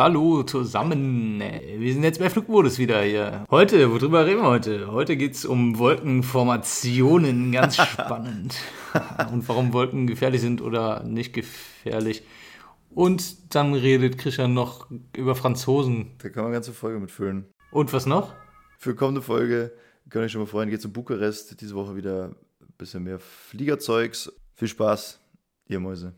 hallo zusammen. Wir sind jetzt bei Flugmodus wieder hier. Heute, worüber reden wir heute? Heute geht es um Wolkenformationen, ganz spannend. Und warum Wolken gefährlich sind oder nicht gefährlich. Und dann redet Christian noch über Franzosen. Da kann man eine ganze Folge mitfüllen. Und was noch? Für kommende Folge, könnt ihr euch schon mal freuen, geht es um Bukarest. Diese Woche wieder ein bisschen mehr Fliegerzeugs. Viel Spaß, ihr Mäuse.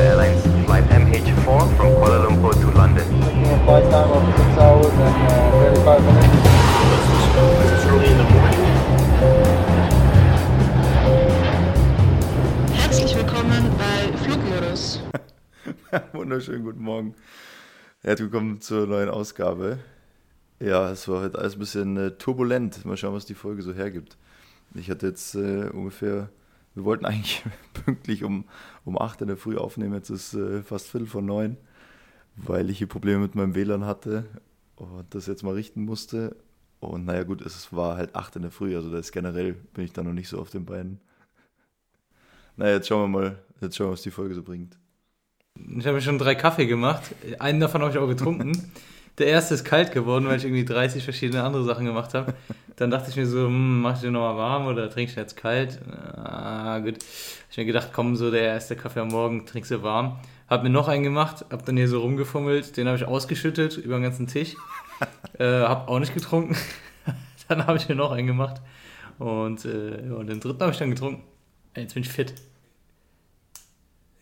Airlines flight MH4 from Kuala Lumpur to London. flight time of 6 hours and uh, 35 minutes. Herzlich willkommen bei Flugmodus. Wunderschönen guten Morgen. Herzlich willkommen zur neuen Ausgabe. Ja, es war heute alles ein bisschen äh, turbulent. Mal schauen, was die Folge so hergibt. Ich hatte jetzt äh, ungefähr, wir wollten eigentlich pünktlich um, um 8 in der Früh aufnehmen. Jetzt ist äh, fast Viertel vor neun, weil ich hier Probleme mit meinem WLAN hatte und das jetzt mal richten musste. Und naja, gut, es war halt 8 in der Früh, also da ist generell, bin ich da noch nicht so auf den Beinen. Naja, jetzt schauen wir mal, jetzt schauen wir, was die Folge so bringt. Ich habe mir schon drei Kaffee gemacht. Einen davon habe ich auch getrunken. Der erste ist kalt geworden, weil ich irgendwie 30 verschiedene andere Sachen gemacht habe. Dann dachte ich mir so, hm, mach ich den nochmal warm oder trinkst du jetzt kalt? Ah, gut. Ich mir gedacht, komm, so der erste Kaffee am Morgen, trinkst du warm. Hab mir noch einen gemacht, hab dann hier so rumgefummelt, den habe ich ausgeschüttet über den ganzen Tisch. äh, hab auch nicht getrunken. dann habe ich mir noch einen gemacht. Und, äh, und den dritten habe ich dann getrunken. Jetzt bin ich fit.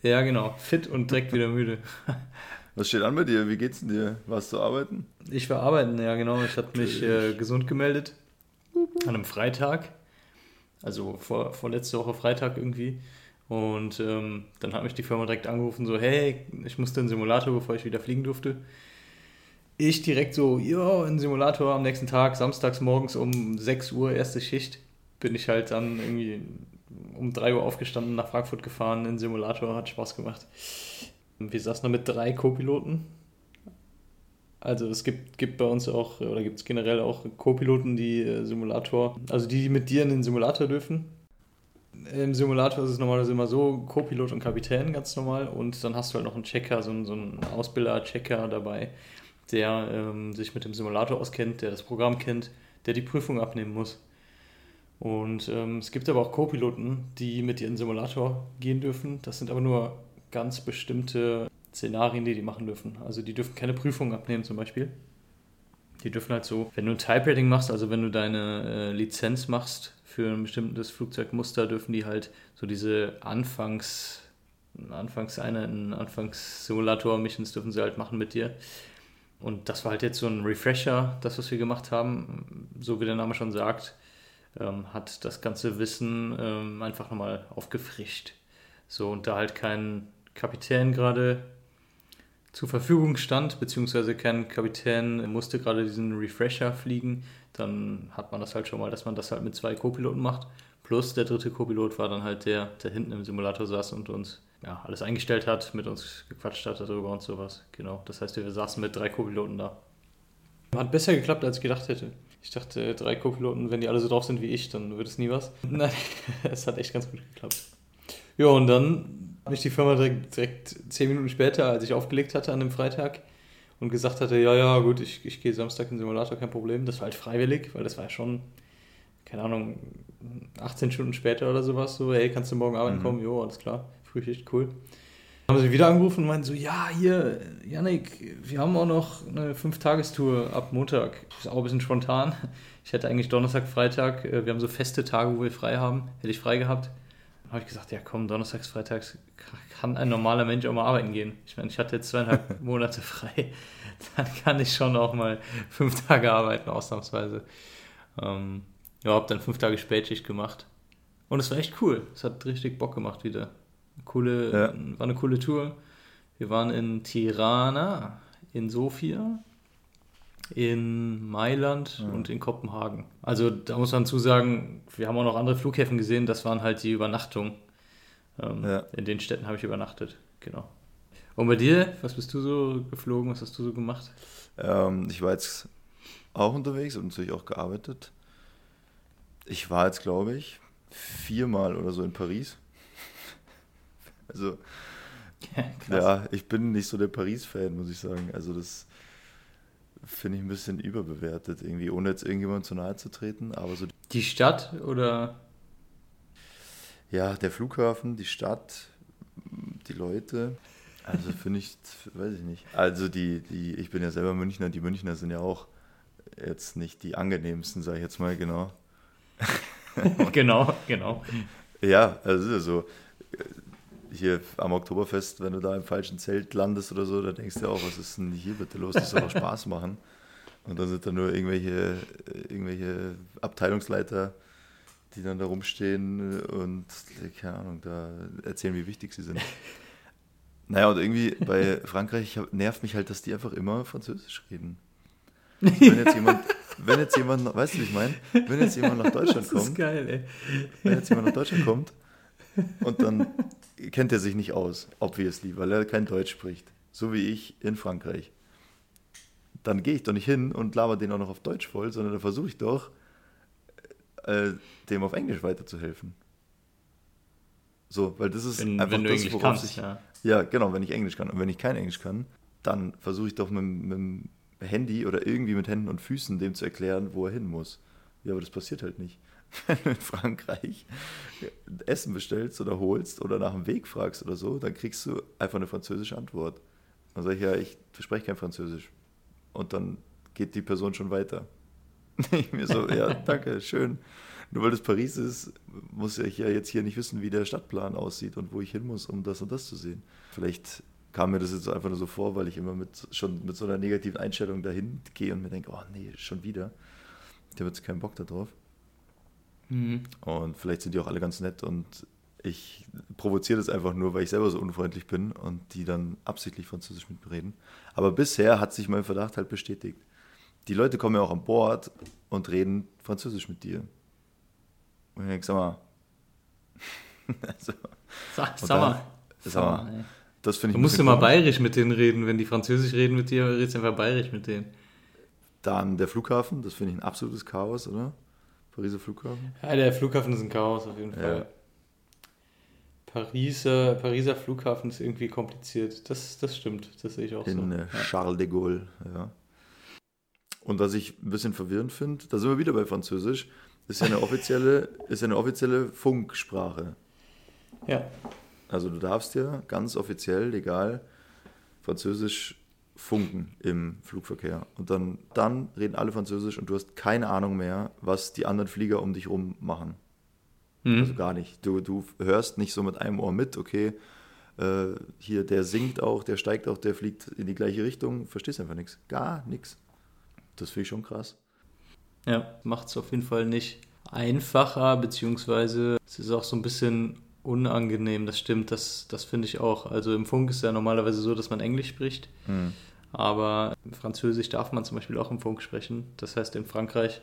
Ja, genau. Fit und direkt wieder müde. Was steht an bei dir? Wie geht's denn dir? Warst du arbeiten? Ich war arbeiten, ja genau. Ich habe mich äh, gesund gemeldet. An einem Freitag. Also vor, vorletzte Woche Freitag irgendwie. Und ähm, dann hat mich die Firma direkt angerufen, so, hey, ich musste in den Simulator, bevor ich wieder fliegen durfte. Ich direkt so, ja, in den Simulator am nächsten Tag, samstags morgens um 6 Uhr, erste Schicht, bin ich halt dann irgendwie um 3 Uhr aufgestanden, nach Frankfurt gefahren, in den Simulator, hat Spaß gemacht. Wir saßen da mit drei Co-Piloten. Also es gibt, gibt bei uns auch, oder gibt es generell auch Co-Piloten, die äh, Simulator, also die, die mit dir in den Simulator dürfen. Im Simulator ist es normalerweise immer so, Co-Pilot und Kapitän ganz normal und dann hast du halt noch einen Checker, so einen, so einen Ausbilder-Checker dabei, der ähm, sich mit dem Simulator auskennt, der das Programm kennt, der die Prüfung abnehmen muss. Und ähm, es gibt aber auch Co-Piloten, die mit dir in den Simulator gehen dürfen. Das sind aber nur ganz bestimmte Szenarien, die die machen dürfen. Also die dürfen keine Prüfung abnehmen zum Beispiel. Die dürfen halt so, wenn du ein Type-Rating machst, also wenn du deine äh, Lizenz machst für ein bestimmtes Flugzeugmuster, dürfen die halt so diese Anfangs, Anfangseinheiten, Anfangs-Simulator-Missions dürfen sie halt machen mit dir. Und das war halt jetzt so ein Refresher, das, was wir gemacht haben. So wie der Name schon sagt, ähm, hat das ganze Wissen ähm, einfach nochmal aufgefrischt. So, und da halt kein Kapitän gerade zur Verfügung stand, beziehungsweise kein Kapitän musste gerade diesen Refresher fliegen, dann hat man das halt schon mal, dass man das halt mit zwei Co-Piloten macht. Plus der dritte Co-Pilot war dann halt der, der hinten im Simulator saß und uns ja, alles eingestellt hat, mit uns gequatscht hat darüber und sowas. Genau, das heißt, wir saßen mit drei Co-Piloten da. Hat besser geklappt, als ich gedacht hätte. Ich dachte, drei Co-Piloten, wenn die alle so drauf sind wie ich, dann wird es nie was. Nein, es hat echt ganz gut geklappt. Ja, und dann habe ich die Firma direkt, direkt zehn Minuten später, als ich aufgelegt hatte an dem Freitag und gesagt hatte, ja, ja, gut, ich, ich gehe Samstag in den Simulator, kein Problem. Das war halt freiwillig, weil das war ja schon, keine Ahnung, 18 Stunden später oder sowas. So, hey, kannst du morgen arbeiten Mhm. kommen? Jo, alles klar, Frühschicht, cool. Dann haben sie wieder angerufen und meinten so, ja, hier, Yannick, wir haben auch noch eine Fünf-Tagestour ab Montag. Das ist auch ein bisschen spontan. Ich hätte eigentlich Donnerstag, Freitag, äh, wir haben so feste Tage, wo wir frei haben, hätte ich frei gehabt. Habe ich gesagt, ja komm, Donnerstags, Freitags kann ein normaler Mensch auch mal arbeiten gehen. Ich meine, ich hatte jetzt zweieinhalb Monate frei. Dann kann ich schon auch mal fünf Tage arbeiten, ausnahmsweise. Ähm, ja, habe dann fünf Tage Spätschicht gemacht. Und es war echt cool. Es hat richtig Bock gemacht wieder. Coole, Ja. War eine coole Tour. Wir waren in Tirana, in Sofia, in Mailand Ja. und in Kopenhagen. Also da muss man zu sagen, wir haben auch noch andere Flughäfen gesehen, das waren halt die Übernachtungen. Ähm, Ja. In den Städten habe ich übernachtet, genau. Und bei dir, was bist du so geflogen, was hast du so gemacht? Ähm, ich war jetzt auch unterwegs und natürlich auch gearbeitet. Ich war jetzt, glaube ich, viermal oder so in Paris. Also, ja, ich bin nicht so der Paris-Fan, muss ich sagen. Also, das finde ich ein bisschen überbewertet, irgendwie, ohne jetzt irgendjemand zu nahe zu treten. Aber so, Die Stadt oder ja, der Flughafen, die Stadt, die Leute. Also, finde ich, weiß ich nicht. Also, die, die, ich bin ja selber Münchner, die Münchner sind ja auch jetzt nicht die angenehmsten, sage ich jetzt mal genau. genau, genau. Ja, also so. Hier am Oktoberfest, wenn du da im falschen Zelt landest oder so, da denkst du auch, was ist denn hier bitte los? Das soll doch Spaß machen. Und dann sind da nur irgendwelche, irgendwelche Abteilungsleiter, die dann da rumstehen und, keine Ahnung, da erzählen, wie wichtig sie sind. Naja, und irgendwie bei Frankreich nervt mich halt, dass die einfach immer Französisch reden. Also wenn jetzt jemand, wenn jetzt jemand, weißt du, wie ich meine? Wenn jetzt jemand nach Deutschland Das ist kommt, geil, ey. wenn jetzt jemand nach Deutschland kommt und dann kennt er sich nicht aus, obviously, weil er kein Deutsch spricht, so wie ich in Frankreich, dann gehe ich doch nicht hin und laber den auch noch auf Deutsch voll, sondern dann versuche ich doch, äh, dem auf Englisch weiterzuhelfen. So, weil das ist Wenn, einfach wenn du das, Englisch kannst, sich, ja. ja, genau, wenn ich Englisch kann. Und wenn ich kein Englisch kann, dann versuche ich doch mit, mit dem Handy oder irgendwie mit Händen und Füßen dem zu erklären, wo er hin muss. Ja, aber das passiert halt nicht. Wenn du in Frankreich Essen bestellst oder holst oder nach dem Weg fragst oder so, dann kriegst du einfach eine französische Antwort. Dann sage ich, ja, ich spreche kein Französisch. Und dann geht die Person schon weiter. Ich mir so, ja, danke, schön. Nur weil das Paris ist, muss ich ja jetzt hier nicht wissen, wie der Stadtplan aussieht und wo ich hin muss, um das und das zu sehen. Vielleicht kam mir das jetzt einfach nur so vor, weil ich immer mit, schon mit so einer negativen Einstellung dahin gehe und mir denke, oh nee, schon wieder. Der hat jetzt keinen Bock darauf. Mhm. Und vielleicht sind die auch alle ganz nett und ich provoziere das einfach nur, weil ich selber so unfreundlich bin und die dann absichtlich Französisch mit mir reden. Aber bisher hat sich mein Verdacht halt bestätigt. Die Leute kommen ja auch an Bord und reden Französisch mit dir. Und ich denke, sag mal, also, Sag, sag mal. sag mal, ey. das finde ich Du musst immer bayerisch mit denen reden. Wenn die Französisch reden mit dir, redest du einfach bayerisch mit denen. Dann der Flughafen, das finde ich ein absolutes Chaos, oder? Pariser Flughafen. Ja, der Flughafen ist ein Chaos auf jeden Ja. Fall. Pariser, Pariser Flughafen ist irgendwie kompliziert. Das, das stimmt, das sehe ich auch in so. äh, Ja. Charles de Gaulle, ja. Und was ich ein bisschen verwirrend finde, da sind wir wieder bei Französisch, ist ja eine offizielle, ist ja eine offizielle Funksprache. ja. Also du darfst ja ganz offiziell, legal, Französisch funken im Flugverkehr. Und dann, dann reden alle Französisch und du hast keine Ahnung mehr, was die anderen Flieger um dich rum machen. Mhm. Also gar nicht. Du, du hörst nicht so mit einem Ohr mit, okay, äh, hier der singt auch, der steigt auch, der fliegt in die gleiche Richtung, verstehst einfach nichts. Gar nichts. Das finde ich schon krass. Ja, macht es auf jeden Fall nicht einfacher, beziehungsweise es ist auch so ein bisschen unangenehm, das stimmt, das, das finde ich auch. Also im Funk ist ja normalerweise so, dass man Englisch spricht, aber Französisch darf man zum Beispiel auch im Funk sprechen. Das heißt, in Frankreich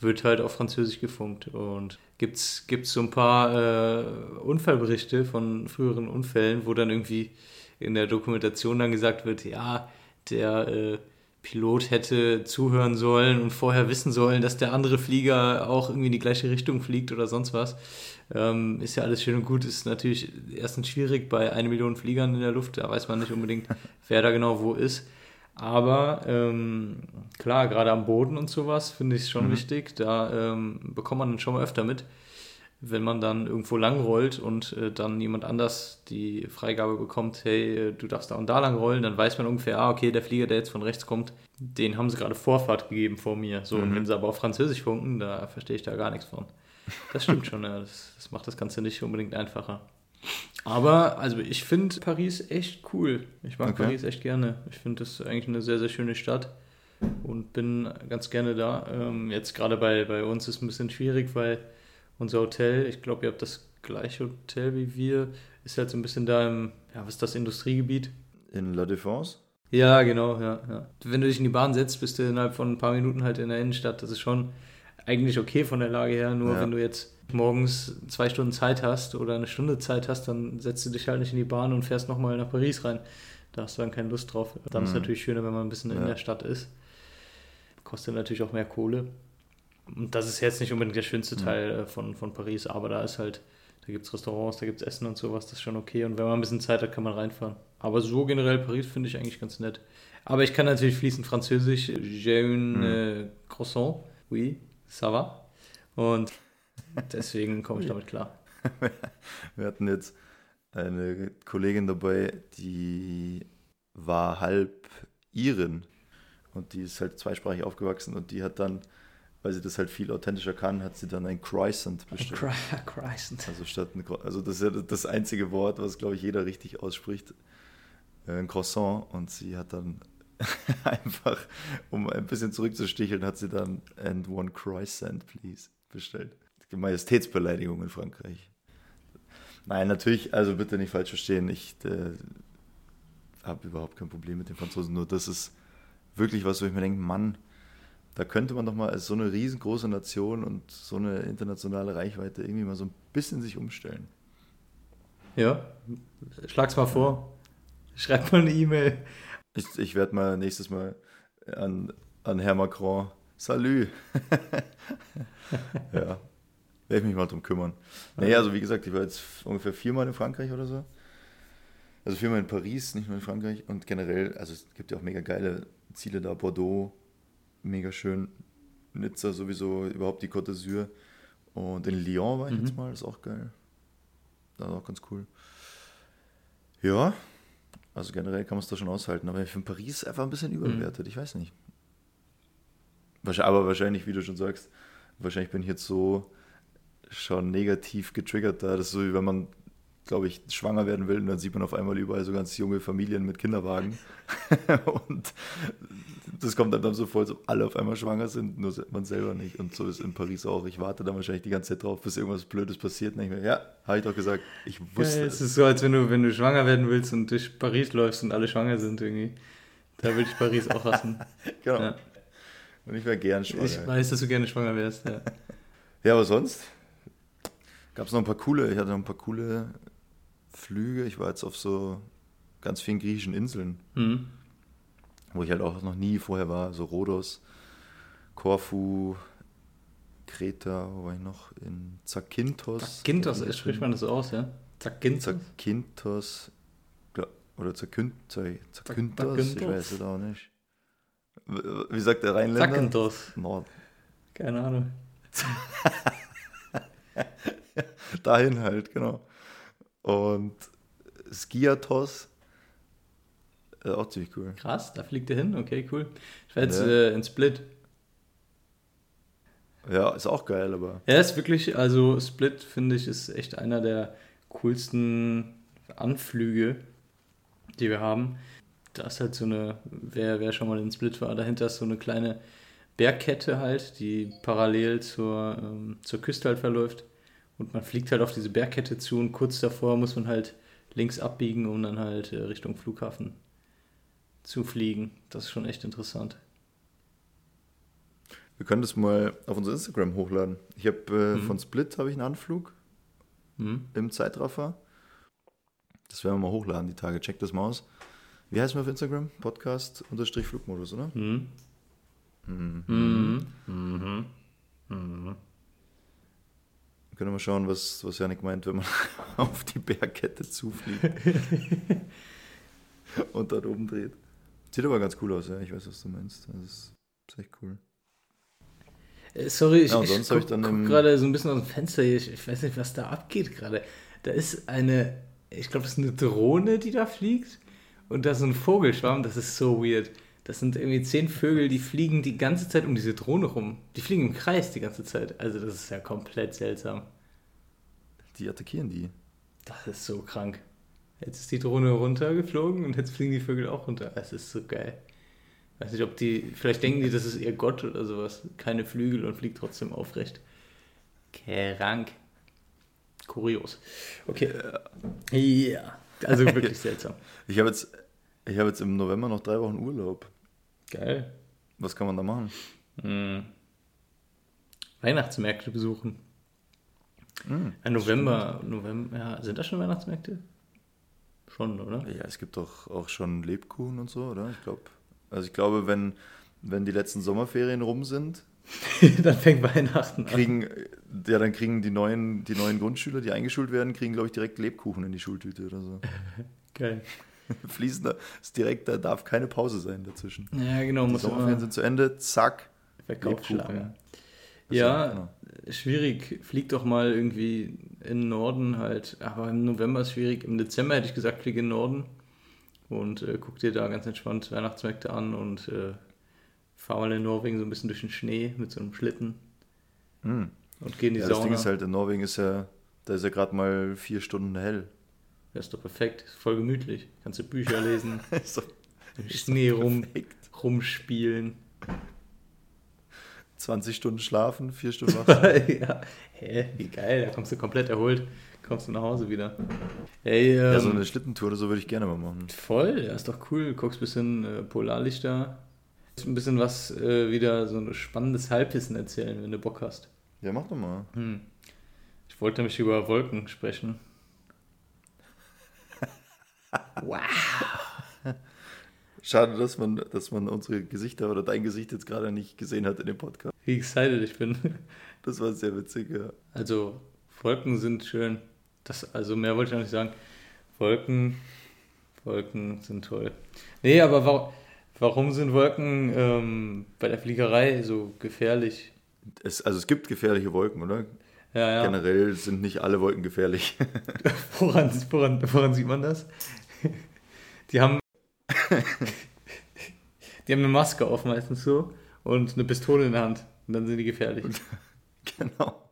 wird halt auf Französisch gefunkt und gibt's gibt's so ein paar äh, Unfallberichte von früheren Unfällen, wo dann irgendwie in der Dokumentation dann gesagt wird, ja, der äh, Pilot hätte zuhören sollen und vorher wissen sollen, dass der andere Flieger auch irgendwie in die gleiche Richtung fliegt oder sonst was. Ähm, ist ja alles schön und gut, ist natürlich erstens schwierig bei eine Million Fliegern in der Luft, da weiß man nicht unbedingt, wer da genau wo ist. Aber ähm, klar, gerade am Boden und sowas finde ich es schon wichtig. Da ähm, bekommt man dann schon mal öfter mit, wenn man dann irgendwo lang rollt und äh, dann jemand anders die Freigabe bekommt, hey, äh, du darfst da und da lang rollen, dann weiß man ungefähr, ah, okay, der Flieger, der jetzt von rechts kommt, den haben sie gerade Vorfahrt gegeben vor mir. So, und wenn sie aber auf Französisch funken, da verstehe ich da gar nichts von. Das stimmt schon, ja. Das, das macht das Ganze nicht unbedingt einfacher. Aber, also ich finde Paris echt cool. Ich mag Okay. Paris echt gerne. Ich finde das eigentlich eine sehr, sehr schöne Stadt und bin ganz gerne da. Ähm, jetzt gerade bei, bei uns ist es ein bisschen schwierig, weil unser Hotel, ich glaube, ihr habt das gleiche Hotel wie wir, ist halt so ein bisschen da im, ja, was ist das, Industriegebiet? In La Défense? Ja, genau, ja, ja. Wenn du dich in die Bahn setzt, bist du innerhalb von ein paar Minuten halt in der Innenstadt. Das ist schon eigentlich okay von der Lage her. Nur Ja. wenn du jetzt morgens zwei Stunden Zeit hast oder eine Stunde Zeit hast, dann setzt du dich halt nicht in die Bahn und fährst nochmal nach Paris rein. Da hast du dann keine Lust drauf. Dann ist es Mhm. natürlich schöner, wenn man ein bisschen in Ja. der Stadt ist. kostet natürlich auch mehr Kohle. Und das ist jetzt nicht unbedingt der schönste Mhm. Teil äh, von, von Paris, aber da ist halt, da gibt es Restaurants, da gibt es Essen und sowas, das ist schon okay. Und wenn man ein bisschen Zeit hat, kann man reinfahren. Aber so generell Paris finde ich eigentlich ganz nett. Aber ich kann natürlich fließend Französisch. J'ai un Mhm. äh, croissant. Oui, ça va. Und deswegen komme ich damit klar. Wir hatten jetzt eine Kollegin dabei, die war halb Irin und die ist halt zweisprachig aufgewachsen und die hat dann, weil sie das halt viel authentischer kann, hat sie dann ein Croissant bestellt. Croissant. Also statt ein also das ist ja das einzige Wort, was glaube ich jeder richtig ausspricht. Äh, Ein Croissant und sie hat dann einfach, um ein bisschen zurückzusticheln, hat sie dann and one croissant, please, bestellt. Majestätsbeleidigung in Frankreich. Nein, natürlich, also bitte nicht falsch verstehen. Ich äh, habe überhaupt kein Problem mit den Franzosen. Nur das ist wirklich was, wo ich mir denke, Mann, da könnte man doch mal als so eine riesengroße Nation und so eine internationale Reichweite irgendwie mal so ein bisschen sich umstellen. Ja, schlag's mal vor. Schreib mal eine E-Mail. Ich, ich werde mal nächstes Mal an, an Herr Macron, Salü. ja, werde ich mich mal drum kümmern. Nee, also wie gesagt, ich war jetzt ungefähr viermal in Frankreich oder so. Also viermal in Paris, nicht nur in Frankreich. Und generell, also es gibt ja auch mega geile Ziele da. Bordeaux, mega schön. Nizza sowieso, überhaupt die Côte d'Azur. Und in Lyon war ich Mhm. jetzt mal, ist auch geil. Das ist auch ganz cool. Ja, also generell kann man es da schon aushalten. Aber ich finde Paris einfach ein bisschen überbewertet. Ich weiß nicht. Aber wahrscheinlich, wie du schon sagst, wahrscheinlich bin ich jetzt so schon negativ getriggert da. Das ist so, wie wenn man, glaube ich, schwanger werden will und dann sieht man auf einmal überall so ganz junge Familien mit Kinderwagen. und das kommt dann so vor, als ob alle auf einmal schwanger sind, nur man selber nicht. Und so ist in Paris auch. Ich warte dann wahrscheinlich die ganze Zeit drauf, bis irgendwas Blödes passiert. Und denke mir, ja, habe ich doch gesagt, ich wusste Ja, es. es ist so, als wenn du, wenn du schwanger werden willst und durch Paris läufst und alle schwanger sind irgendwie. Da würde ich Paris auch hassen. Genau. Ja. Und ich wäre gern schwanger. Ich weiß, dass du gerne schwanger wärst. Ja. Ja, aber sonst gab es noch ein paar coole, ich hatte noch ein paar coole Flüge. Ich war jetzt auf so ganz vielen griechischen Inseln, Mhm. wo ich halt auch noch nie vorher war. So Rhodos, Korfu, Kreta, wo war ich noch? In Zakynthos. Gintos, spricht man das so aus, ja? Zakynthos? Zakynthos. Oder Zakyn- Zay- Zakynthos, ich Zakynthos? weiß es auch nicht. Wie sagt der Rheinländer? Zakynthos. Nord. Keine Ahnung. Dahin halt, genau. Und Skiathos, äh, auch ziemlich cool. Krass, da fliegt er hin. Okay, cool. Ich war jetzt Ja. äh, in Split. Ja, ist auch geil, aber Ja, ist wirklich, also Split finde ich ist echt einer der coolsten Anflüge, die wir haben. Da ist halt so eine, wer, wer schon mal in Split war, dahinter ist so eine kleine Bergkette halt, die parallel zur, ähm, zur Küste halt verläuft. Und man fliegt halt auf diese Bergkette zu und kurz davor muss man halt links abbiegen, um dann halt äh, Richtung Flughafen zu fliegen. Das ist schon echt interessant. wir können das mal auf unser Instagram hochladen. Ich habe äh, Mhm. von Split habe ich einen Anflug Hm? im Zeitraffer. Das werden wir mal hochladen die Tage. Check das mal aus. Wie heißen wir auf Instagram? Podcast unterstrich Flugmodus, oder? Hm? Mhm. Mhm. Mhm. Mhm. Können wir mal schauen, was, was Janik meint, wenn man auf die Bergkette zufliegt. und dort oben dreht. Sieht aber ganz cool aus, ja. Ich weiß, was du meinst. Das ist, ist echt cool. Äh, Sorry, ich, Ja, ich ich guck, gerade so ein bisschen aus dem Fenster hier. Ich, ich weiß nicht, was da abgeht gerade. Da ist eine, ich glaube, das ist eine Drohne, die da fliegt. Und da ist so ein Vogelschwarm. Das ist so weird. Das sind irgendwie zehn Vögel, die fliegen die ganze Zeit um diese Drohne rum. Die fliegen im Kreis die ganze Zeit. Also das ist ja komplett seltsam. Die attackieren die. Das ist so krank. Jetzt ist die Drohne runtergeflogen und jetzt fliegen die Vögel auch runter. Es ist so geil. Weiß nicht, ob die, vielleicht denken die, das ist ihr Gott oder sowas. Keine Flügel und fliegt trotzdem aufrecht. Krank. Kurios. Okay. Ja. Also wirklich seltsam. Ich habe jetzt, ich habe jetzt im November noch drei Wochen Urlaub. Geil. Was kann man da machen? Hm. Weihnachtsmärkte besuchen. Hm, Ja, November, November, ja, sind das schon Weihnachtsmärkte? Schon, oder? Ja, es gibt doch auch schon Lebkuchen und so, oder? Ich glaube, also ich glaube, wenn wenn die letzten Sommerferien rum sind, dann fängt Weihnachten an. kriegen, ja, dann kriegen die neuen, die neuen Grundschüler, die eingeschult werden, kriegen, glaube ich, direkt Lebkuchen in die Schultüte oder so. Geil. Fließender ist direkt, da darf keine Pause sein dazwischen. Ja, genau, Die muss Sommerferien sind zu Ende, zack. verkauft Lebkuchen. schlagen. Das Ja, genau. schwierig. Flieg doch mal irgendwie in den Norden halt. Aber im November ist schwierig. Im Dezember hätte ich gesagt, fliege in den Norden. Und äh, guck dir da ganz entspannt Weihnachtsmärkte an und äh, fahr mal in Norwegen so ein bisschen durch den Schnee mit so einem Schlitten. Hm. Und geh in die Ja, das Sauna. Ding ist halt, in Norwegen ist ja, da ist ja gerade mal vier Stunden hell. Das ist doch perfekt. Ist voll gemütlich. Kannst du Bücher lesen, doch im Schnee rum, rumspielen. 20 Stunden schlafen, vier Stunden wach. ja. Hä, wie geil. Da kommst du komplett erholt. Kommst du nach Hause wieder. Ey, ähm, ja, so eine Schlittentour oder so würde ich gerne mal machen. Voll, ja, ist doch cool. Guckst ein bisschen äh, Polarlichter. Ist ein bisschen was äh, wieder so ein spannendes Halbwissen erzählen, wenn du Bock hast. Ja, mach doch mal. Hm. Ich wollte nämlich über Wolken sprechen. Schade, dass man, dass man unsere Gesichter oder dein Gesicht jetzt gerade nicht gesehen hat in dem Podcast. Wie excited ich bin. Das war sehr witzig, ja. Also, Wolken sind schön. Das, also, mehr wollte ich noch nicht sagen. Wolken, Wolken sind toll. Nee, aber wa warum sind Wolken ähm, bei der Fliegerei so gefährlich? Es, also es gibt gefährliche Wolken, oder? Ja, ja. Generell sind nicht alle Wolken gefährlich. Woran, woran, woran sieht man das? Die haben, die haben eine Maske auf meistens so und eine Pistole in der Hand. Und dann sind die gefährlich. genau.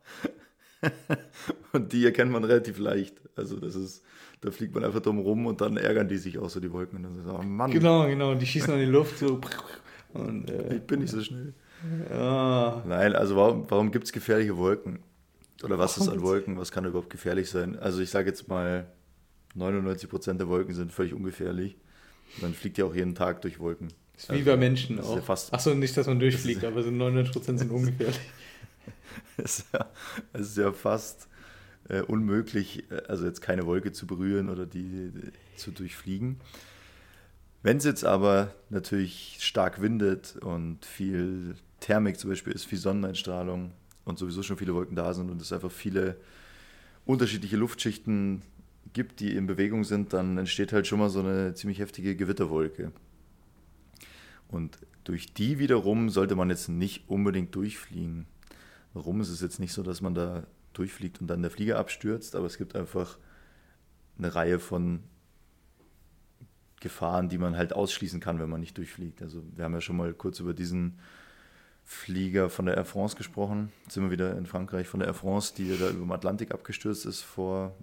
Und die erkennt man relativ leicht. Also das ist, da fliegt man einfach drum rum und dann ärgern die sich auch so, die Wolken. Und dann so, oh Mann, Genau, genau. Die schießen in die Luft so. Und, äh, ich bin nicht so schnell. ja. Nein, also warum, warum gibt es gefährliche Wolken? Oder was ist Warum an Wolken? Was kann überhaupt gefährlich sein? Also ich sage jetzt mal, 99% der Wolken sind völlig ungefährlich. Man fliegt ja auch jeden Tag durch Wolken. Ist wie bei Menschen das ist auch. ja Achso, nicht, dass man durchfliegt, aber so 99% sind ungefährlich. Es ist ja, ist ja fast äh, unmöglich, äh, also jetzt keine Wolke zu berühren oder die, die zu durchfliegen. Wenn es jetzt aber natürlich stark windet und viel Thermik zum Beispiel ist, viel Sonneneinstrahlung und sowieso schon viele Wolken da sind und es einfach viele unterschiedliche Luftschichten gibt, die in Bewegung sind, dann entsteht halt schon mal so eine ziemlich heftige Gewitterwolke. Und durch die wiederum sollte man jetzt nicht unbedingt durchfliegen. Warum ist es jetzt nicht so, dass man da durchfliegt und dann der Flieger abstürzt, aber es gibt einfach eine Reihe von Gefahren, die man halt ausschließen kann, wenn man nicht durchfliegt. Also wir haben ja schon mal kurz über diesen Flieger von der Air France gesprochen. Jetzt sind wir wieder in Frankreich von der Air France, die da über dem Atlantik abgestürzt ist vor,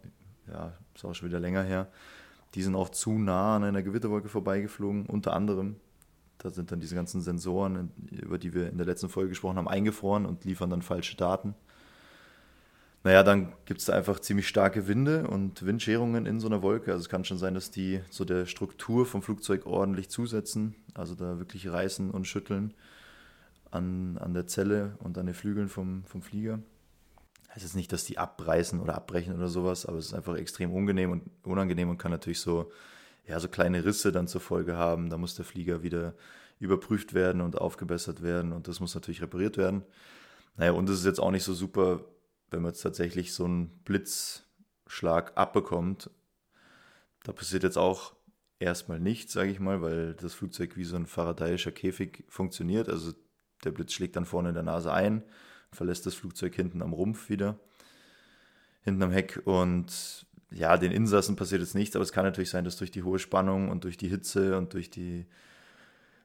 ja, ist auch schon wieder länger her. Die sind auch zu nah an einer Gewitterwolke vorbeigeflogen, unter anderem. Da sind dann diese ganzen Sensoren, über die wir in der letzten Folge gesprochen haben, eingefroren und liefern dann falsche Daten. Naja, dann gibt es da einfach ziemlich starke Winde und Windscherungen in so einer Wolke. Also es kann schon sein, dass die so der Struktur vom Flugzeug ordentlich zusetzen. Also da wirklich reißen und schütteln an, an der Zelle und an den Flügeln vom, vom Flieger. Heißt jetzt nicht, dass die abreißen oder abbrechen oder sowas, aber es ist einfach extrem unangenehm und unangenehm und kann natürlich so, ja, so kleine Risse dann zur Folge haben. Da muss der Flieger wieder überprüft werden und aufgebessert werden und das muss natürlich repariert werden. Naja, und es ist jetzt auch nicht so super, wenn man jetzt tatsächlich so einen Blitzschlag abbekommt. Da passiert jetzt auch erstmal nichts, sage ich mal, weil das Flugzeug wie so ein faradayischer Käfig funktioniert. Also der Blitz schlägt dann vorne in der Nase ein, verlässt das Flugzeug hinten am Rumpf wieder, hinten am Heck und ja, den Insassen passiert jetzt nichts, aber es kann natürlich sein, dass durch die hohe Spannung und durch die Hitze und durch die,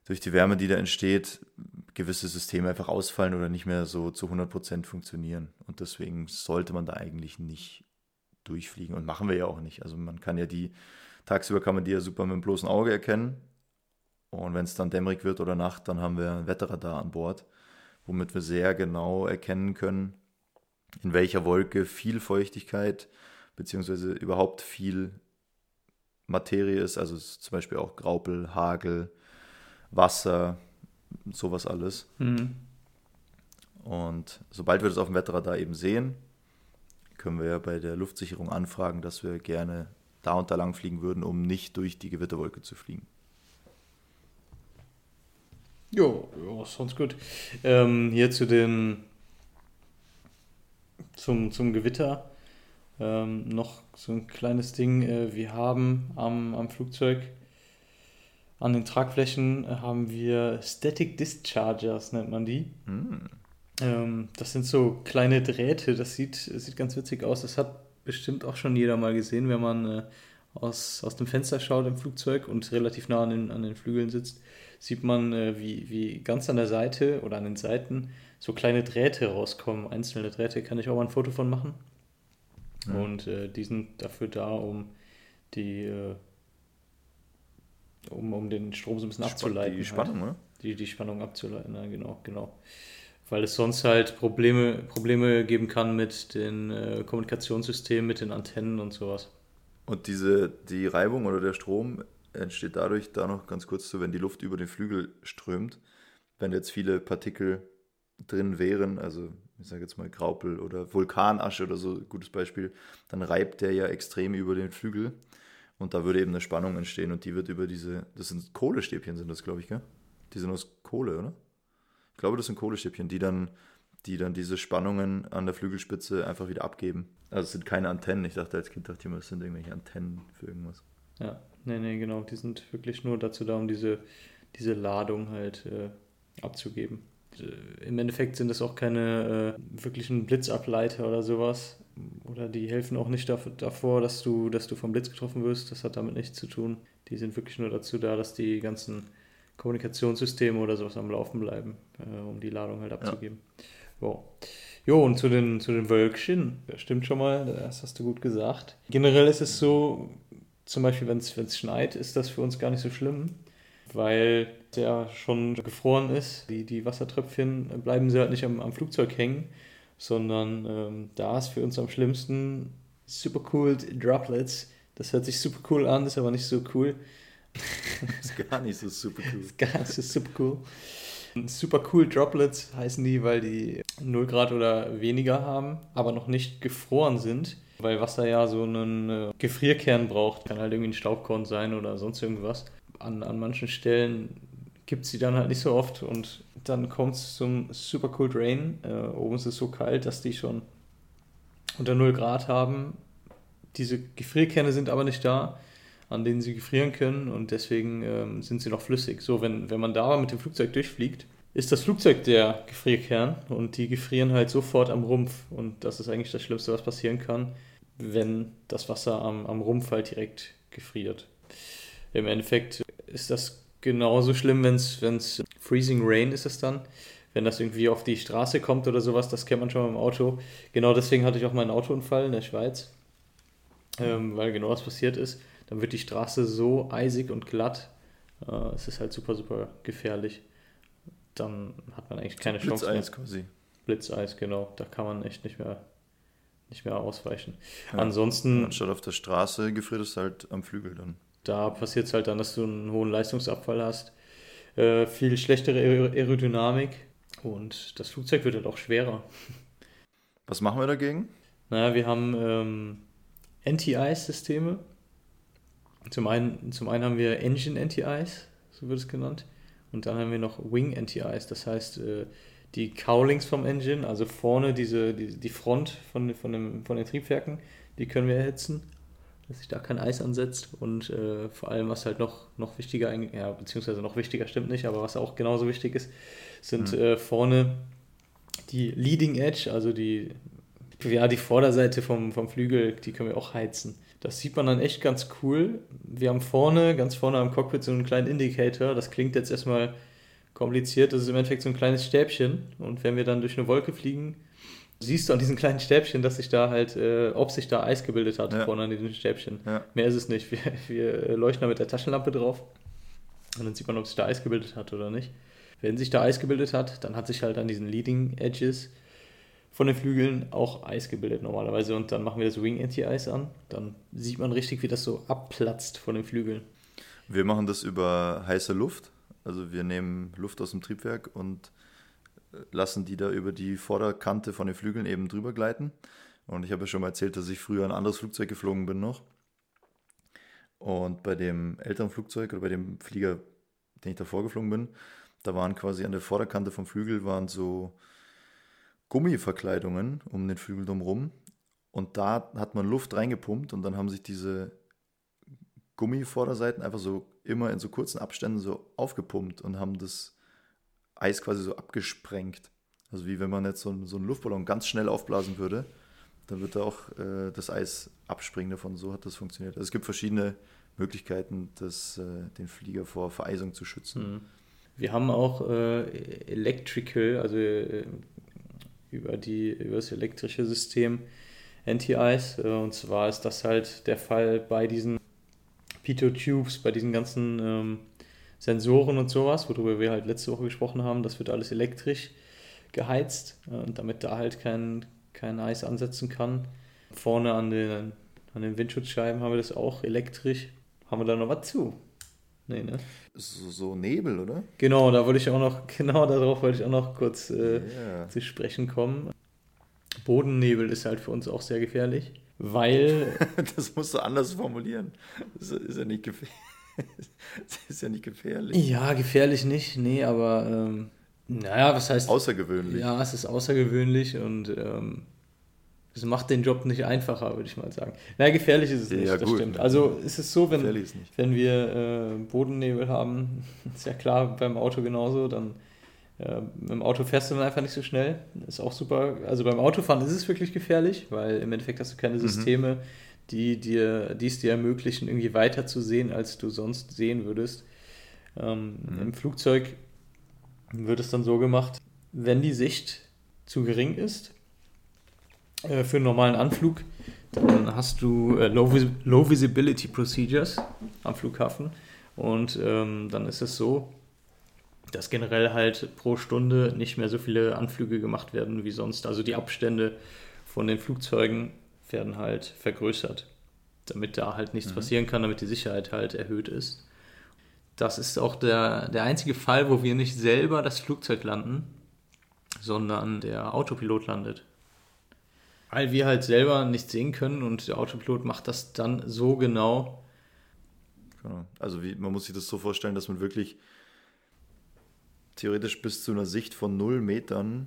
durch die Wärme, die da entsteht, gewisse Systeme einfach ausfallen oder nicht mehr so zu 100% funktionieren. Und deswegen sollte man da eigentlich nicht durchfliegen und machen wir ja auch nicht. Also man kann ja die, tagsüber kann man die ja super mit dem bloßen Auge erkennen. Und wenn es dann dämmerig wird oder Nacht, dann haben wir ein Wetterradar an Bord, womit wir sehr genau erkennen können, in welcher Wolke viel Feuchtigkeit beziehungsweise überhaupt viel Materie ist. Also ist zum Beispiel auch Graupel, Hagel, Wasser, sowas alles. Mhm. Und sobald wir das auf dem Wetterradar eben sehen, können wir ja bei der Luftsicherung anfragen, dass wir gerne da und da lang fliegen würden, um nicht durch die Gewitterwolke zu fliegen. Jo, jo sounds gut. Ähm, hier zu den zum, zum Gewitter ähm, noch so ein kleines Ding. Äh, wir haben am, am Flugzeug an den Tragflächen äh, haben wir Static Dischargers, nennt man die. Ähm, das sind so kleine Drähte, das sieht, sieht ganz witzig aus. Das hat bestimmt auch schon jeder mal gesehen, wenn man äh, aus, aus dem Fenster schaut im Flugzeug und relativ nah an den, an den Flügeln sitzt, sieht man, äh, wie, wie ganz an der Seite oder an den Seiten so kleine Drähte rauskommen. Einzelne Drähte kann ich auch mal ein Foto von machen. Und äh, die sind dafür da, um die äh, um, um den Strom so ein bisschen abzuleiten. Die Spannung, halt. oder? Die, die Spannung abzuleiten, ja, genau, genau. Weil es sonst halt Probleme, Probleme geben kann mit den äh, Kommunikationssystemen, mit den Antennen und sowas. Und diese, die Reibung oder der Strom entsteht dadurch, da noch ganz kurz so, wenn die Luft über den Flügel strömt, wenn jetzt viele Partikel drin wären, also ich sage jetzt mal Graupel oder Vulkanasche oder so, gutes Beispiel, dann reibt der ja extrem über den Flügel und da würde eben eine Spannung entstehen und die wird über diese, das sind Kohlestäbchen sind das, glaube ich, gell? Die sind aus Kohle, oder? Ich glaube, das sind Kohlestäbchen, die dann, die dann diese Spannungen an der Flügelspitze einfach wieder abgeben. Also es sind keine Antennen. Ich dachte als Kind, dachte ich immer, es sind irgendwelche Antennen für irgendwas. Ja, nee, nee, genau. Die sind wirklich nur dazu da, um diese, diese Ladung halt äh, abzugeben. Äh, Im Endeffekt sind das auch keine äh, wirklichen Blitzableiter oder sowas. Oder die helfen auch nicht dav- davor, dass du, dass du vom Blitz getroffen wirst. Das hat damit nichts zu tun. Die sind wirklich nur dazu da, dass die ganzen Kommunikationssysteme oder sowas am Laufen bleiben, äh, um die Ladung halt abzugeben. Jo. Jo, und zu den, zu den Wölkchen, das stimmt schon mal, das hast du gut gesagt. Generell ist es so, zum Beispiel, wenn es schneit, ist das für uns gar nicht so schlimm, weil ja schon gefroren ist. Die, die Wassertröpfchen bleiben sie halt nicht am, am Flugzeug hängen, sondern ähm, da ist für uns am schlimmsten Supercooled Droplets. Das hört sich super cool an, ist aber nicht so cool. Ist gar nicht so super cool. Gar nicht so super cool. Super cool Droplets heißen die, weil die 0 Grad oder weniger haben, aber noch nicht gefroren sind, weil Wasser ja so einen äh, Gefrierkern braucht. Kann halt irgendwie ein Staubkorn sein oder sonst irgendwas. An, an manchen Stellen gibt es die dann halt nicht so oft und dann kommt es zum Super Cold Rain. Äh, oben ist es so kalt, dass die schon unter 0 Grad haben. Diese Gefrierkerne sind aber nicht da, an denen sie gefrieren können und deswegen ähm, sind sie noch flüssig. So, wenn, wenn man da mit dem Flugzeug durchfliegt, ist das Flugzeug der Gefrierkern und die gefrieren halt sofort am Rumpf und das ist eigentlich das Schlimmste, was passieren kann, wenn das Wasser am, am Rumpf halt direkt gefriert. Im Endeffekt ist das genauso schlimm, wenn es Freezing Rain ist es dann, wenn das irgendwie auf die Straße kommt oder sowas, das kennt man schon im Auto. Genau deswegen hatte ich auch meinen Autounfall in der Schweiz, ähm, weil genau das passiert ist. Dann wird die Straße so eisig und glatt, äh, es ist halt super, super gefährlich. Dann hat man eigentlich keine Chance mehr. Blitzeis quasi. Blitzeis, genau. Da kann man echt nicht mehr, nicht mehr ausweichen. Ja. Ansonsten, Anstatt auf der Straße gefriert es halt am Flügel dann. da passiert es halt dann, dass du einen hohen Leistungsabfall hast. Äh, viel schlechtere Aer- Aerodynamik und das Flugzeug wird halt auch schwerer. Was machen wir dagegen? Naja, wir haben ähm, Anti-Ice-Systeme. Zum einen, zum einen haben wir Engine Anti-Ice, so wird es genannt. Und dann haben wir noch Wing Anti-Ice, das heißt, äh, die Cowlings vom Engine, also vorne diese, die, die Front von, von, dem, von den Triebwerken, die können wir erhitzen, dass sich da kein Eis ansetzt. Und äh, vor allem, was halt noch, noch wichtiger, ja, beziehungsweise noch wichtiger stimmt nicht, aber was auch genauso wichtig ist, sind äh, vorne die Leading Edge, also die, ja, die Vorderseite vom, vom Flügel, die können wir auch heizen. Das sieht man dann echt ganz cool. Wir haben vorne, ganz vorne am Cockpit so einen kleinen Indicator. Das klingt jetzt erstmal kompliziert. Das ist im Endeffekt so ein kleines Stäbchen. Und wenn wir dann durch eine Wolke fliegen, siehst du an diesem kleinen Stäbchen, dass sich da halt, äh, ob sich da Eis gebildet hat Ja. vorne an diesem Stäbchen. Ja. Mehr ist es nicht. Wir, wir leuchten da mit der Taschenlampe drauf. Und dann sieht man, ob sich da Eis gebildet hat oder nicht. Wenn sich da Eis gebildet hat, dann hat sich halt an diesen Leading Edges von den Flügeln auch Eis gebildet normalerweise. Und dann machen wir das Wing Anti-Ice an. Dann sieht man richtig, wie das so abplatzt von den Flügeln. Wir machen das über heiße Luft. Also wir nehmen Luft aus dem Triebwerk und äh, lassen die da über die Vorderkante von den Flügeln eben drüber gleiten. Und ich habe ja schon mal erzählt, dass ich früher ein anderes Flugzeug geflogen bin noch. Und bei dem älteren Flugzeug oder bei dem Flieger, den ich davor geflogen bin, Da waren quasi an der Vorderkante vom Flügel waren so Gummiverkleidungen um den Flügel drumherum. Und da hat man Luft reingepumpt und dann haben sich diese Gummivorderseiten einfach so immer in so kurzen Abständen so aufgepumpt und haben das Eis quasi so abgesprengt. Also wie wenn man jetzt so, einen- so einen Luftballon ganz schnell aufblasen würde, dann wird da auch äh, das Eis abspringen davon. So hat das funktioniert. Also es gibt verschiedene Möglichkeiten, das, äh, den Flieger vor Vereisung zu schützen. Wir haben auch äh, Electrical, also äh, über, die, über das elektrische System Anti-Ice. Äh, und zwar ist das halt der Fall bei diesen Pitot-Tubes, bei diesen ganzen ähm, Sensoren und sowas, worüber wir halt letzte Woche gesprochen haben. Das wird alles elektrisch geheizt, äh, und damit da halt kein, kein Eis ansetzen kann. Vorne an den, an den Windschutzscheiben haben wir das auch elektrisch. Haben wir da noch was zu? Nee, ne? So, so Nebel, oder? Genau, da wollte ich auch noch, genau darauf wollte ich auch noch kurz äh, Ja. zu sprechen kommen. Bodennebel ist halt für uns auch sehr gefährlich, weil, Das musst du anders formulieren. Das ist ja nicht gefährlich. Das ist ja nicht gefährlich. ja, gefährlich nicht, nee, aber ähm, naja, was heißt, Außergewöhnlich. ja, es ist außergewöhnlich und ähm, es macht den Job nicht einfacher, würde ich mal sagen. Naja, gefährlich ist es nicht, Ja, das gut. stimmt. Also es ist so, wenn, wenn wir äh, Bodennebel haben, ist ja klar, beim Auto genauso, dann äh, dem Auto fährst du dann einfach nicht so schnell. Ist auch super. Also beim Autofahren ist es wirklich gefährlich, weil im Endeffekt hast du keine Systeme, die dir, die es dir ermöglichen, irgendwie weiter zu sehen, als du sonst sehen würdest. Ähm, Im Flugzeug wird es dann so gemacht, wenn die Sicht zu gering ist äh, für einen normalen Anflug, dann hast du äh, Low, Vis Low Visibility Procedures am Flughafen und ähm, dann ist es so, dass generell halt pro Stunde nicht mehr so viele Anflüge gemacht werden wie sonst. Also die Abstände von den Flugzeugen werden halt vergrößert, damit da halt nichts passieren kann, damit die Sicherheit halt erhöht ist. Das ist auch der, der einzige Fall, wo wir nicht selber das Flugzeug landen, sondern der Autopilot landet. Weil wir halt selber nicht sehen können und der Autopilot macht das dann so genau. Genau. Also wie, man muss sich das so vorstellen, dass man wirklich theoretisch bis zu einer Sicht von null Metern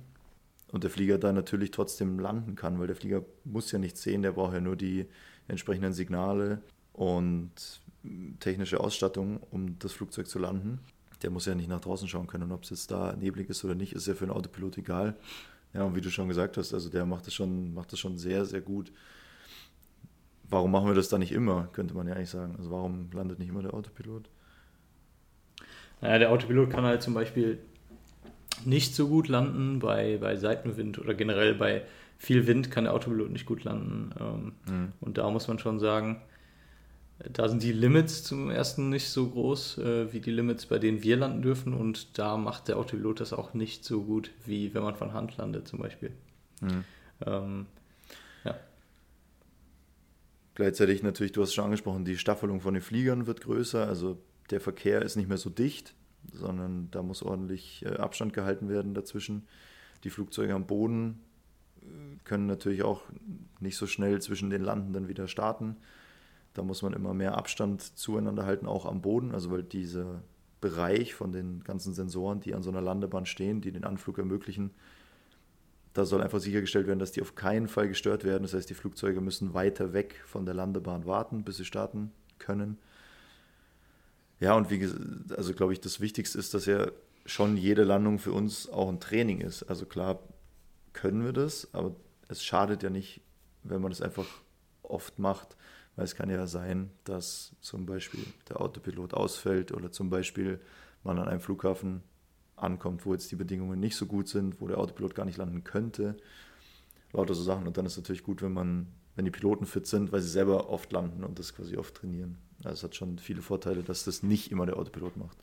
und der Flieger da natürlich trotzdem landen kann, weil der Flieger muss ja nichts sehen, der braucht ja nur die entsprechenden Signale und technische Ausstattung, um das Flugzeug zu landen. Der muss ja nicht nach draußen schauen können und ob es jetzt da neblig ist oder nicht, ist ja für einen Autopilot egal. Ja, und wie du schon gesagt hast, also der macht das schon, macht das schon sehr, sehr gut. Warum machen wir das dann nicht immer, könnte man ja eigentlich sagen. Also warum landet nicht immer der Autopilot? Naja, der Autopilot kann halt zum Beispiel nicht so gut landen bei, bei Seitenwind oder generell bei viel Wind kann der Autopilot nicht gut landen. Ähm, Und da muss man schon sagen, da sind die Limits zum ersten nicht so groß äh, wie die Limits, bei denen wir landen dürfen. Und da macht der Autopilot das auch nicht so gut, wie wenn man von Hand landet zum Beispiel. Ähm, ja. Gleichzeitig natürlich, du hast es schon angesprochen, die Staffelung von den Fliegern wird größer, also der Verkehr ist nicht mehr so dicht, sondern da muss ordentlich äh, Abstand gehalten werden dazwischen. Die Flugzeuge am Boden äh, können natürlich auch nicht so schnell zwischen den Landenden wieder starten. Da muss man immer mehr Abstand zueinander halten, auch am Boden, also weil dieser Bereich von den ganzen Sensoren, die an so einer Landebahn stehen, die den Anflug ermöglichen, da soll einfach sichergestellt werden, dass die auf keinen Fall gestört werden. Das heißt, die Flugzeuge müssen weiter weg von der Landebahn warten, bis sie starten können. Ja, und wie gesagt, also glaube ich, das Wichtigste ist, dass ja schon jede Landung für uns auch ein Training ist. Also klar können wir das, aber es schadet ja nicht, wenn man das einfach oft macht, weil es kann ja sein, dass zum Beispiel der Autopilot ausfällt oder zum Beispiel man an einem Flughafen ankommt, wo jetzt die Bedingungen nicht so gut sind, wo der Autopilot gar nicht landen könnte. Lauter so Sachen. Und dann ist es natürlich gut, wenn man, wenn die Piloten fit sind, weil sie selber oft landen und das quasi oft trainieren. Also es hat schon viele Vorteile, dass das nicht immer der Autopilot macht.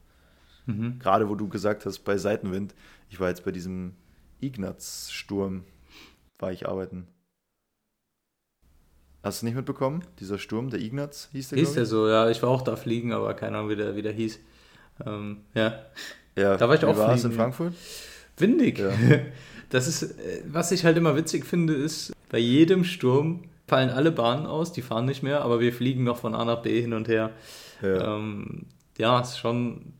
Gerade wo du gesagt hast, bei Seitenwind, ich war jetzt bei diesem Ignaz-Sturm, war ich arbeiten. Hast du nicht mitbekommen? Dieser Sturm, der Ignaz hieß der, Hieß der so, ja, ich war auch da fliegen, aber keine Ahnung, wie der, wie der hieß. Ähm, ja. Ja, Da war ich wie auch war es fliegen, in ja. Frankfurt? Windig. Ja. Das ist, äh, was ich halt immer witzig finde, ist, bei jedem Sturm fallen alle Bahnen aus, die fahren nicht mehr, aber wir fliegen noch von A nach B hin und her. Ja. Ähm, ja, ist schon,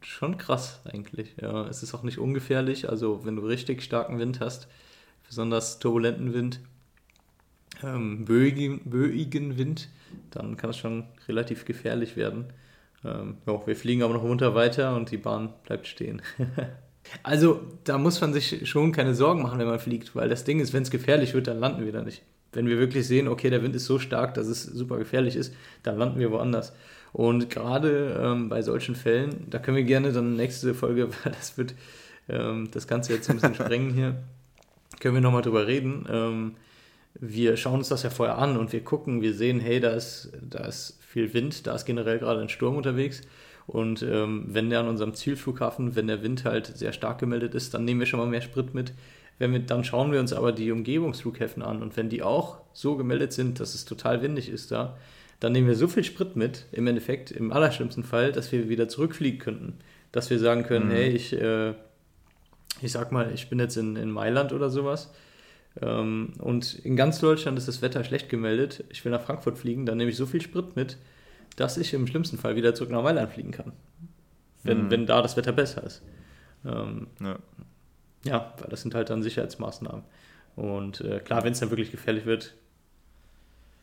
schon krass eigentlich. Ja, es ist auch nicht ungefährlich. Also wenn du richtig starken Wind hast, besonders turbulenten Wind, ähm, böigen, böigen Wind, dann kann es schon relativ gefährlich werden. Ähm, ja, wir fliegen aber noch munter weiter und die Bahn bleibt stehen. also da muss man sich schon keine Sorgen machen, wenn man fliegt, weil das Ding ist, wenn es gefährlich wird, dann landen wir da nicht. Wenn wir wirklich sehen, okay, der Wind ist so stark, dass es super gefährlich ist, dann landen wir woanders. Und gerade ähm, bei solchen Fällen, da können wir gerne dann nächste Folge, weil das wird ähm, das Ganze jetzt ein bisschen sprengen hier, können wir nochmal drüber reden. Ähm, wir schauen uns das ja vorher an und wir gucken, wir sehen, hey, da ist, da ist viel Wind, da ist generell gerade ein Sturm unterwegs. Und ähm, wenn der an unserem Zielflughafen, wenn der Wind halt sehr stark gemeldet ist, dann nehmen wir schon mal mehr Sprit mit. Wenn wir, dann schauen wir uns aber die Umgebungsflughäfen an und wenn die auch so gemeldet sind, dass es total windig ist da, dann nehmen wir so viel Sprit mit, im Endeffekt, im allerschlimmsten Fall, dass wir wieder zurückfliegen könnten. Dass wir sagen können, Mhm. hey, ich, äh, ich sag mal, ich bin jetzt in, in Mailand oder sowas und in ganz Deutschland ist das Wetter schlecht gemeldet. Ich will nach Frankfurt fliegen, dann nehme ich so viel Sprit mit, dass ich im schlimmsten Fall wieder zurück nach Mailand fliegen kann. Wenn, Mhm. wenn da das Wetter besser ist. Ähm, Ja. ja, weil das sind halt dann Sicherheitsmaßnahmen. Und äh, klar, wenn es dann wirklich gefährlich wird,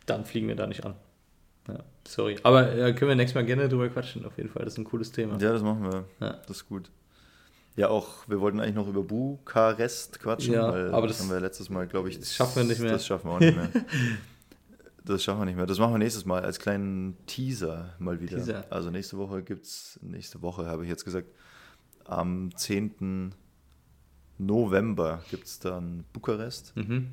dann fliegen wir da nicht an. Ja, sorry. Aber äh, können wir nächstes Mal gerne drüber quatschen, auf jeden Fall. Das ist ein cooles Thema. ja, das machen wir. Ja. Das ist gut. Ja, auch, wir wollten eigentlich noch über Bukarest quatschen, Ja, weil aber das, das- haben wir letztes Mal, glaube ich. das schaffen wir nicht mehr. Das schaffen wir auch nicht mehr. das schaffen wir nicht mehr. Das machen wir nächstes Mal als kleinen Teaser mal wieder. Teaser. Also nächste Woche gibt es, nächste Woche habe ich jetzt gesagt, am 10. November gibt es dann Bukarest. Mhm.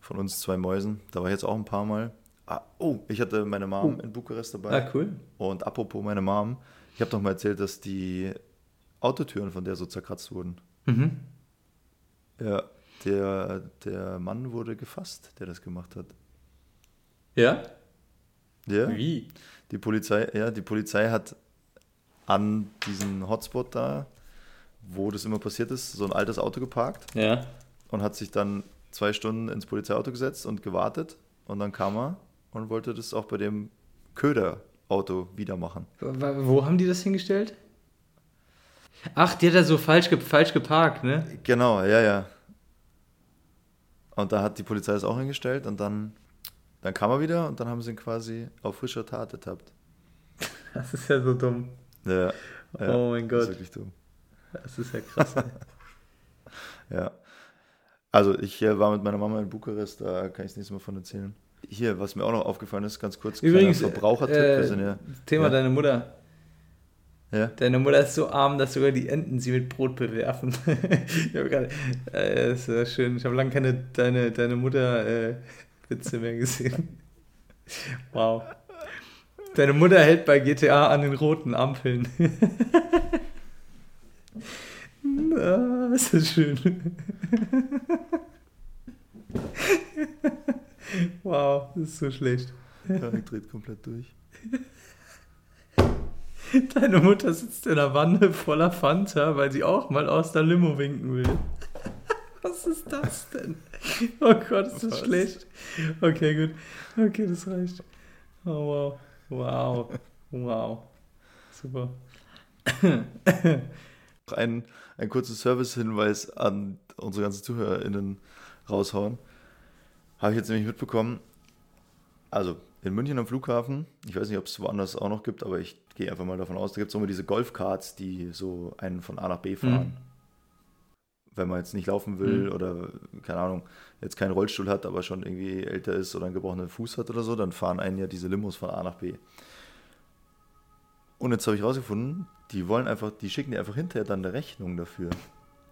Von uns zwei Mäusen. Da war ich jetzt auch ein paar Mal. Ah, oh, ich hatte meine Mom in Bukarest dabei. Ah, cool. Und apropos meine Mom, ich habe doch mal erzählt, dass die Autotüren von der so zerkratzt wurden. Mhm. Ja, der, der Mann wurde gefasst, der das gemacht hat. Ja? Ja, Wie? die Polizei, ja, die Polizei hat an diesen Hotspot da, wo das immer passiert ist, so ein altes Auto geparkt Ja. und hat sich dann zwei Stunden ins Polizeiauto gesetzt und gewartet. Und dann kam er und wollte das auch bei dem Köderauto wieder machen. Wo- Wo haben die das hingestellt? Ach, die hat da so falsch, ge falsch geparkt, ne? Genau, ja, ja. Und da hat die Polizei es auch hingestellt und dann, dann kam er wieder und dann haben sie ihn quasi auf frischer Tat ertappt. Das ist ja so dumm. Ja, ja Oh mein Das ist Gott. wirklich dumm. Das ist ja krass. Ja. Also ich äh, war mit meiner Mama in Bukarest, da kann ich das nächste Mal von erzählen. Hier, was mir auch noch aufgefallen ist, ganz kurz, Übrigens, Verbrauchertipp. äh, wir sind ja, Thema Ja. deine Mutter. Ja, Deine Mutter ist so arm, dass sogar die Enten sie mit Brot bewerfen. ich habe gerade, äh, das ist ja schön. Ich habe lange keine deine, deine Mutter äh, Witze mehr gesehen. Wow. Deine Mutter hält bei GTA an den roten Ampeln. ah, ist das schön. wow, das ist so schlecht. Janik dreht komplett durch. Deine Mutter sitzt in einer Wanne voller Fanta, weil sie auch mal aus der Limo winken will. Was ist das denn? Oh Gott, ist das Was? schlecht. Okay, gut. Okay, das reicht. Oh, wow. Wow. Wow. Super. Noch ein, ein kurzer Service-Hinweis an unsere ganzen ZuhörerInnen raushauen. Habe ich jetzt nämlich mitbekommen. Also in München am Flughafen, ich weiß nicht, ob es woanders auch noch gibt, aber ich gehe einfach mal davon aus, da gibt es immer diese Golfkarts, die so einen von A nach B fahren. Wenn man jetzt nicht laufen will Mhm. oder, keine Ahnung, jetzt keinen Rollstuhl hat, aber schon irgendwie älter ist oder einen gebrochenen Fuß hat oder so, dann fahren einen ja diese Limos von A nach B. Und jetzt habe ich rausgefunden, die wollen einfach, die schicken dir einfach hinterher dann eine Rechnung dafür.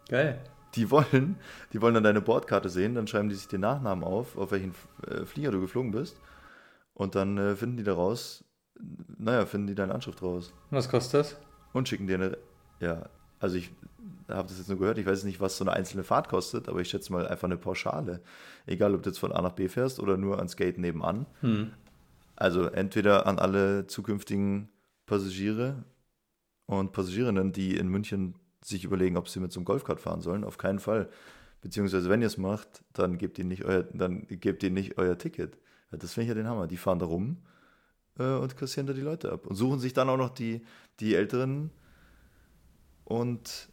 Geil. Die wollen, die wollen dann deine Bordkarte sehen, dann schreiben die sich den Nachnamen auf, auf welchen äh, Flieger du geflogen bist. Und dann äh, finden die daraus, naja, finden die deine Anschrift raus. Was kostet das? Und schicken dir eine, ja, also ich habe das jetzt nur gehört, ich weiß nicht, was so eine einzelne Fahrt kostet, aber ich schätze mal einfach eine Pauschale. Egal, ob du jetzt von A nach B fährst oder nur ans Gate nebenan. Hm. Also entweder an alle zukünftigen Passagiere und Passagierinnen, die in München sich überlegen, ob sie mit so einem Golfkart fahren sollen, auf keinen Fall. Beziehungsweise wenn ihr es macht, dann gebt ihnen nicht euer, dann gebt ihnen nicht euer Ticket. Ja, Das finde ich ja den Hammer. Die fahren da rum äh, und kassieren da die Leute ab. Und suchen sich dann auch noch die, die älteren und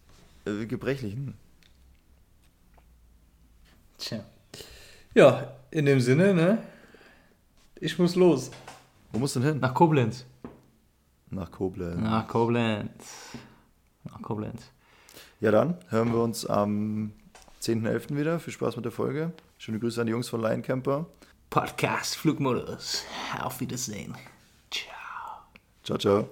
äh, Gebrechlichen. Tja. Ja, in dem Sinne, ne? Ich muss los. Wo musst du denn hin? Nach Koblenz. Nach Koblenz. Nach Koblenz. Nach Koblenz. Ja, dann hören wir uns am 10.11. wieder. Viel Spaß mit der Folge. Schöne Grüße an die Jungs von Lion Camper. Podcast Flugmodus. Auf Wiedersehen. Ciao. Ciao, ciao.